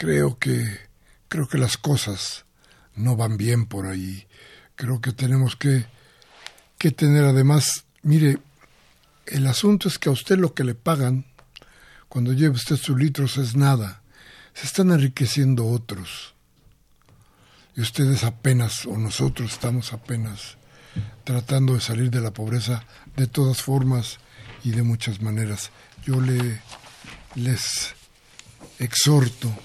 creo que creo que las cosas no van bien por ahí. Creo que tenemos que, que tener además, mire, el asunto es que a usted lo que le pagan cuando lleva usted sus litros es nada. Se están enriqueciendo otros. Y ustedes apenas, o nosotros estamos apenas tratando de salir de la pobreza de todas formas y de muchas maneras. Yo le, les exhorto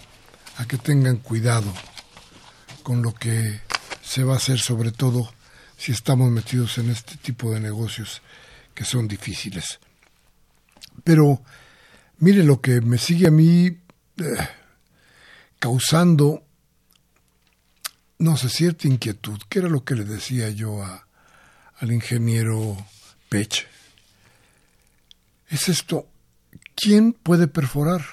a que tengan cuidado con lo que se va a hacer, sobre todo si estamos metidos en este tipo de negocios que son difíciles. Pero Mire lo que me sigue a mí eh, causando, no sé, cierta inquietud, que era lo que le decía yo a, al ingeniero Peche. Es esto, ¿quién puede perforar?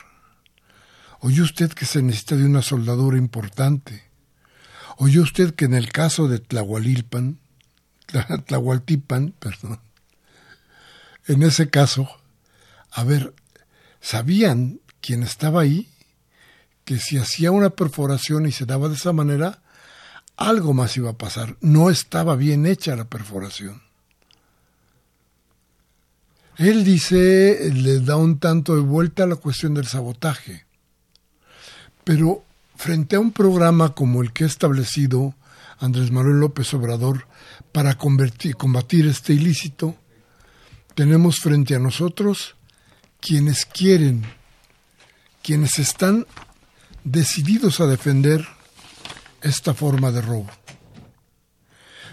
Oye usted que se necesita de una soldadura importante. Oye usted que en el caso de Tlahualilpan, Tlahualtipan, perdón, en ese caso, a ver, sabían quien estaba ahí que si hacía una perforación y se daba de esa manera, algo más iba a pasar. No estaba bien hecha la perforación. Él dice, le da un tanto de vuelta a la cuestión del sabotaje. Pero frente a un programa como el que ha establecido Andrés Manuel López Obrador para combatir este ilícito, tenemos frente a nosotros quienes quieren, quienes están decididos a defender esta forma de robo.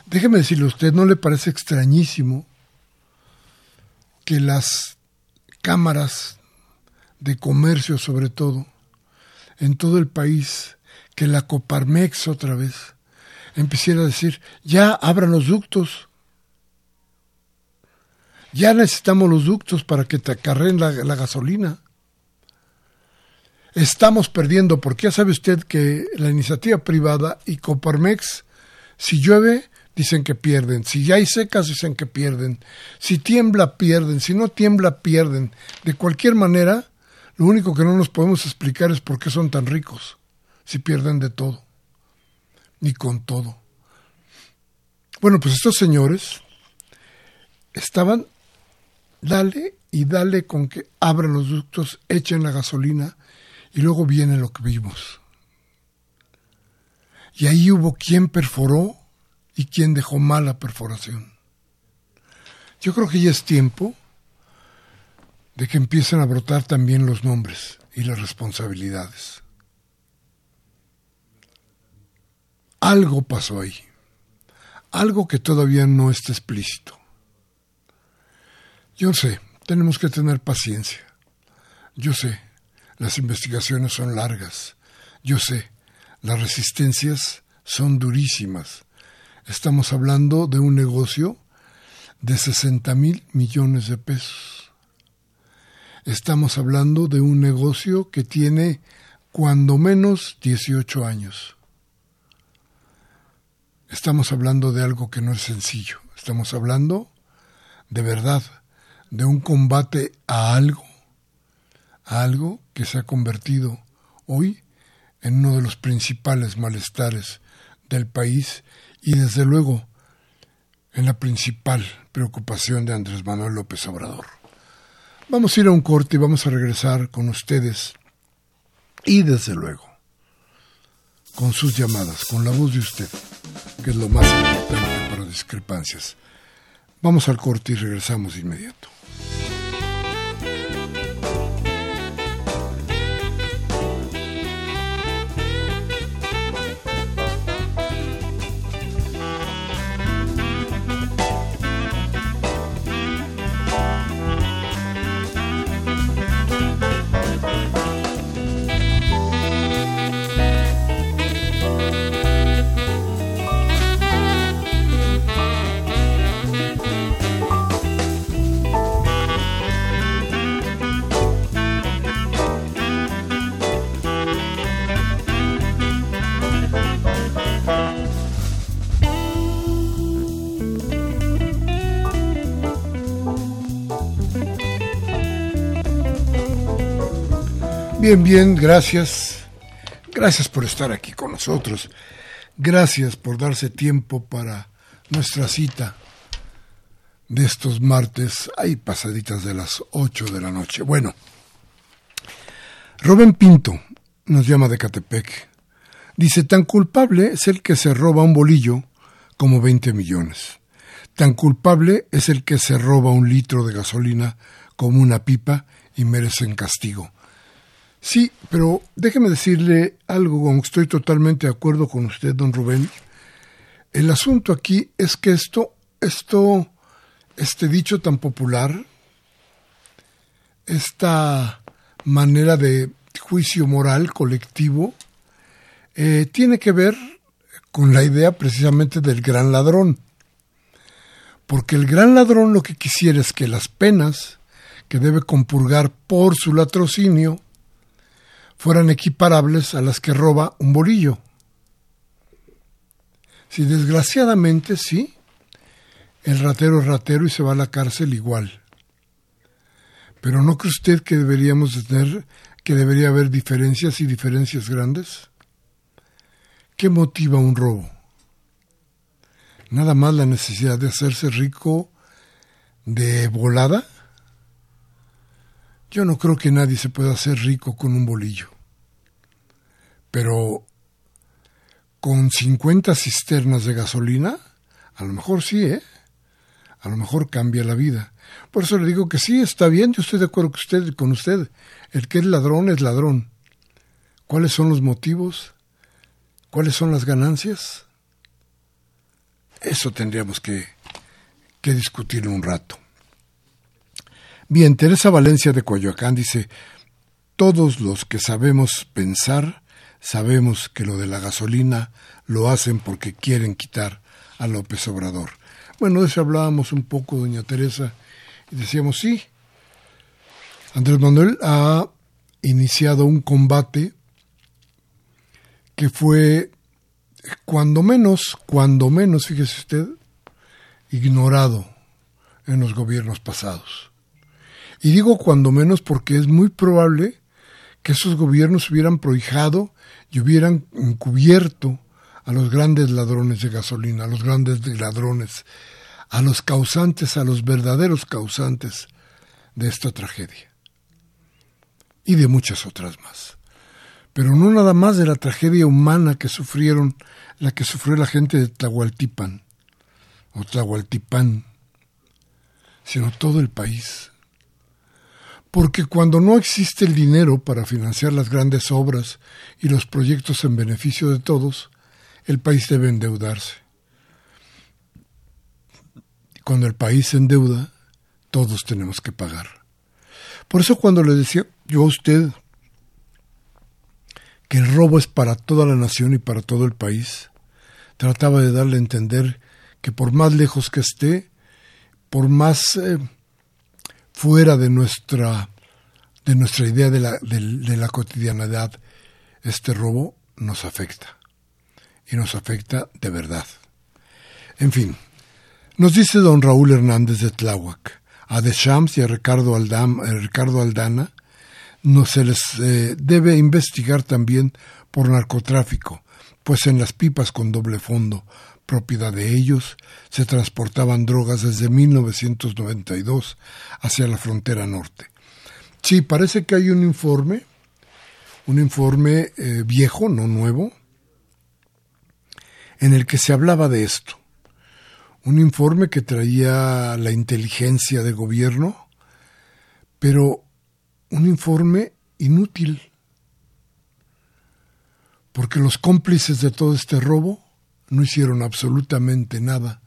Déjeme decirle a usted, ¿no le parece extrañísimo que las cámaras de comercio, sobre todo, en todo el país, que la Coparmex otra vez, empezara a decir, ya abran los ductos, ya necesitamos los ductos para que te acarreen la, la gasolina. Estamos perdiendo, porque ya sabe usted que la iniciativa privada y Coparmex, si llueve, dicen que pierden. Si ya hay secas, dicen que pierden. Si tiembla, pierden. Si no tiembla, pierden. De cualquier manera, lo único que no nos podemos explicar es por qué son tan ricos, si pierden de todo, ni con todo. Bueno, pues estos señores estaban dale y dale con que abran los ductos, echen la gasolina y luego viene lo que vimos. Y ahí hubo quien perforó y quien dejó mala perforación. Yo creo que ya es tiempo de que empiecen a brotar también los nombres y las responsabilidades. Algo pasó ahí, algo que todavía no está explícito. Yo sé, tenemos que tener paciencia. Yo sé, las investigaciones son largas. Yo sé, las resistencias son durísimas. Estamos hablando de un negocio de 60 mil millones de pesos. Estamos hablando de un negocio que tiene cuando menos 18 años. Estamos hablando de algo que no es sencillo. Estamos hablando de verdad de un combate a algo, a algo que se ha convertido hoy en uno de los principales malestares del país y desde luego en la principal preocupación de Andrés Manuel López Obrador. Vamos a ir a un corte y vamos a regresar con ustedes y desde luego con sus llamadas, con la voz de usted, que es lo más importante para discrepancias. Vamos al corte y regresamos de inmediato. Bien, gracias. Gracias por estar aquí con nosotros. Gracias por darse tiempo para nuestra cita de estos martes, ahí pasaditas de las 8 de la noche. Bueno, Rubén Pinto nos llama de Catepec. Dice, tan culpable es el que se roba un bolillo como 20 millones. Tan culpable es el que se roba un litro de gasolina como una pipa y merecen castigo. Sí, pero déjeme decirle algo, aunque estoy totalmente de acuerdo con usted, don Rubén. El asunto aquí es que esto, esto, este dicho tan popular, esta manera de juicio moral colectivo eh, tiene que ver con la idea precisamente del gran ladrón. Porque el gran ladrón lo que quisiera es que las penas que debe compurgar por su latrocinio fueran equiparables a las que roba un bolillo. Si desgraciadamente sí, el ratero es ratero y se va a la cárcel igual. Pero ¿no cree usted que deberíamos tener, que debería haber diferencias y diferencias grandes? ¿Qué motiva un robo? Nada más la necesidad de hacerse rico de volada. Yo no creo que nadie se pueda hacer rico con un bolillo. Pero con 50 cisternas de gasolina, a lo mejor sí, ¿eh? A lo mejor cambia la vida. Por eso le digo que sí, está bien, yo estoy de acuerdo con usted, con usted. El que es ladrón es ladrón. ¿Cuáles son los motivos? ¿Cuáles son las ganancias? Eso tendríamos que, que discutir un rato. Bien, Teresa Valencia de Coyoacán dice, todos los que sabemos pensar, sabemos que lo de la gasolina lo hacen porque quieren quitar a López Obrador. Bueno, de eso hablábamos un poco, doña Teresa, y decíamos, sí, Andrés Manuel ha iniciado un combate que fue, cuando menos, cuando menos, fíjese usted, ignorado en los gobiernos pasados. Y digo cuando menos porque es muy probable que esos gobiernos hubieran prohijado y hubieran encubierto a los grandes ladrones de gasolina, a los grandes ladrones, a los causantes, a los verdaderos causantes de esta tragedia. Y de muchas otras más pero no nada más de la tragedia humana que sufrieron, la que sufrió la gente de Tlahualtipan, o Tlahualtipán, sino todo el país. Porque cuando no existe el dinero para financiar las grandes obras y los proyectos en beneficio de todos, el país debe endeudarse. Cuando el país se endeuda, todos tenemos que pagar. Por eso cuando le decía yo a usted, que el robo es para toda la nación y para todo el país, trataba de darle a entender que por más lejos que esté, por más eh, fuera de nuestra, de nuestra idea de la, de la cotidianidad, este robo nos afecta. Y nos afecta de verdad. En fin, nos dice don Raúl Hernández de Tláhuac, a Deschamps y a a Ricardo Aldana, no se les eh, debe investigar también por narcotráfico, pues en las pipas con doble fondo, propiedad de ellos, se transportaban drogas desde 1992 hacia la frontera norte. Sí, parece que hay un informe, un informe eh, viejo, no nuevo, en el que se hablaba de esto. Un informe que traía la inteligencia de gobierno, pero un informe inútil, porque los cómplices de todo este robo no hicieron absolutamente nada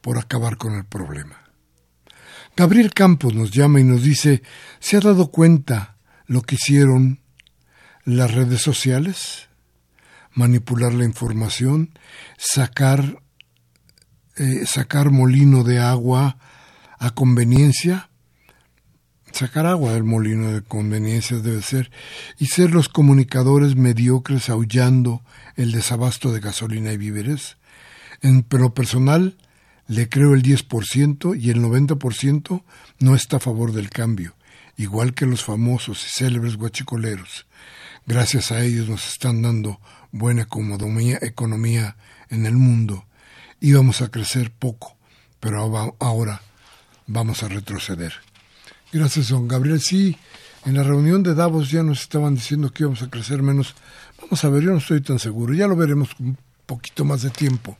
por acabar con el problema. Gabriel Campos nos llama y nos dice, ¿se ha dado cuenta lo que hicieron las redes sociales? Manipular la información, sacar, eh, sacar molino de agua a conveniencia sacar agua del molino de conveniencias debe ser, y ser los comunicadores mediocres aullando el desabasto de gasolina y víveres. En lo personal, le creo el 10% y el 90% no está a favor del cambio, igual que los famosos y célebres guachicoleros. Gracias a ellos nos están dando buena economía en el mundo. Íbamos a crecer poco, pero ahora vamos a retroceder. Gracias, don Gabriel. Sí, en la reunión de Davos ya nos estaban diciendo que íbamos a crecer menos. Vamos a ver, yo no estoy tan seguro. Ya lo veremos con un poquito más de tiempo.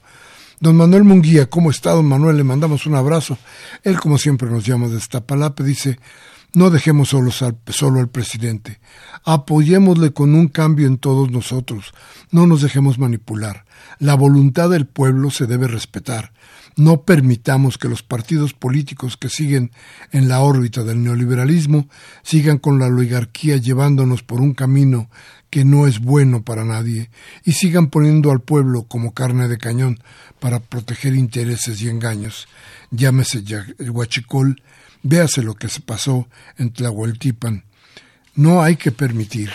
Don Manuel Munguía, ¿cómo está, don Manuel? Le mandamos un abrazo. Él, como siempre, nos llama de Iztapalapa. Dice, No dejemos solos al, solo al presidente. Apoyémosle con un cambio en todos nosotros. No nos dejemos manipular. La voluntad del pueblo se debe respetar. No permitamos que los partidos políticos que siguen en la órbita del neoliberalismo sigan con la oligarquía llevándonos por un camino que no es bueno para nadie y sigan poniendo al pueblo como carne de cañón para proteger intereses y engaños. Llámese Huachicol, véase lo que se pasó en Tlahueltipan. No hay que permitir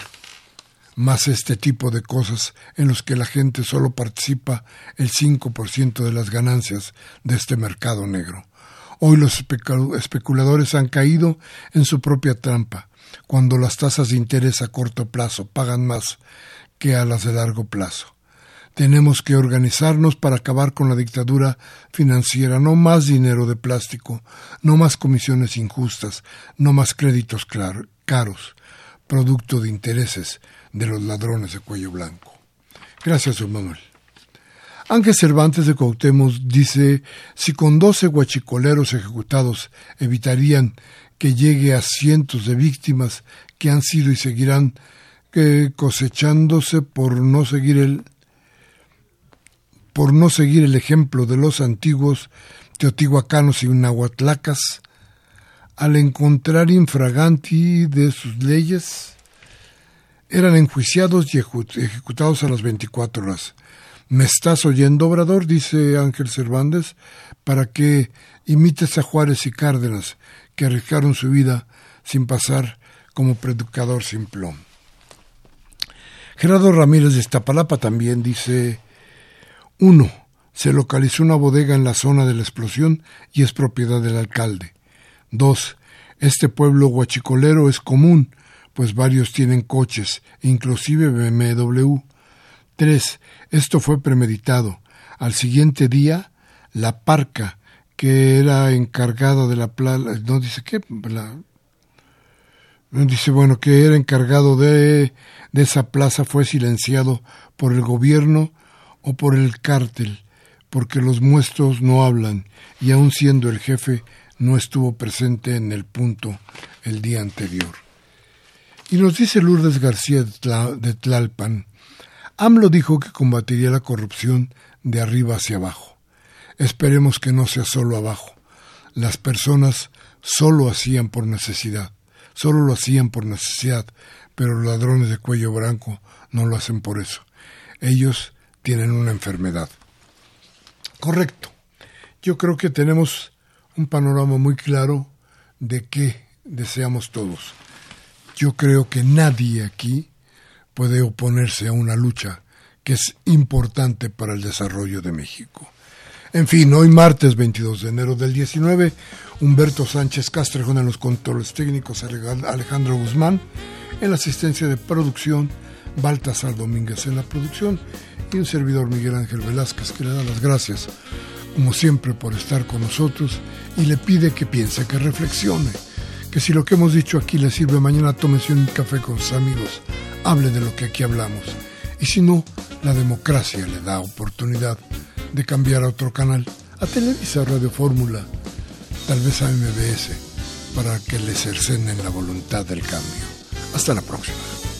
más este tipo de cosas en los que la gente solo participa el 5% de las ganancias de este mercado negro. Hoy los especuladores han caído en su propia trampa, cuando las tasas de interés a corto plazo pagan más que a las de largo plazo. Tenemos que organizarnos para acabar con la dictadura financiera, no más dinero de plástico, no más comisiones injustas, no más créditos caros, producto de intereses de los ladrones de cuello blanco. Gracias, don Manuel. Ángel Cervantes de Cuauhtémoc dice, si con doce guachicoleros ejecutados evitarían que llegue a cientos de víctimas que han sido y seguirán que cosechándose por no seguir el por no seguir el ejemplo de los antiguos teotihuacanos y nahuatlacas, al encontrar infraganti de sus leyes, eran enjuiciados y ejecutados a las 24 horas. ¿Me estás oyendo, Obrador? dice Ángel Cervantes, para que imites a Juárez y Cárdenas, que arriesgaron su vida sin pasar como predicador simplón. Gerardo Ramírez de Iztapalapa también dice 1. Se localizó una bodega en la zona de la explosión y es propiedad del alcalde. 2. Este pueblo guachicolero es común, pues varios tienen coches, inclusive BMW. 3. Esto fue premeditado. Al siguiente día, la parca, que era encargada de la plaza, no dice qué, dice, bueno, que era encargado de, de esa plaza fue silenciado por el gobierno o por el cártel, porque los muestros no hablan y aun siendo el jefe no estuvo presente en el punto el día anterior. Y nos dice Lourdes García de Tlalpan, AMLO dijo que combatiría la corrupción de arriba hacia abajo. Esperemos que no sea solo abajo. Las personas solo hacían por necesidad, solo lo hacían por necesidad, pero los ladrones de cuello blanco no lo hacen por eso. Ellos tienen una enfermedad. Correcto. Yo creo que tenemos un panorama muy claro de qué deseamos todos. Yo creo que nadie aquí puede oponerse a una lucha que es importante para el desarrollo de México. En fin, hoy martes 22 de enero del 19, Humberto Sánchez Castrejón en los controles técnicos, Alejandro Guzmán en la asistencia de producción, Baltasar Domínguez en la producción y un servidor Miguel Ángel Velázquez que le da las gracias, como siempre, por estar con nosotros y le pide que piense, que reflexione, que si lo que hemos dicho aquí le sirve mañana, tómese un café con sus amigos, hable de lo que aquí hablamos. Y si no, la democracia le da oportunidad de cambiar a otro canal, a Televisa, Radio Fórmula, tal vez a MBS, para que le cercenen la voluntad del cambio. Hasta la próxima.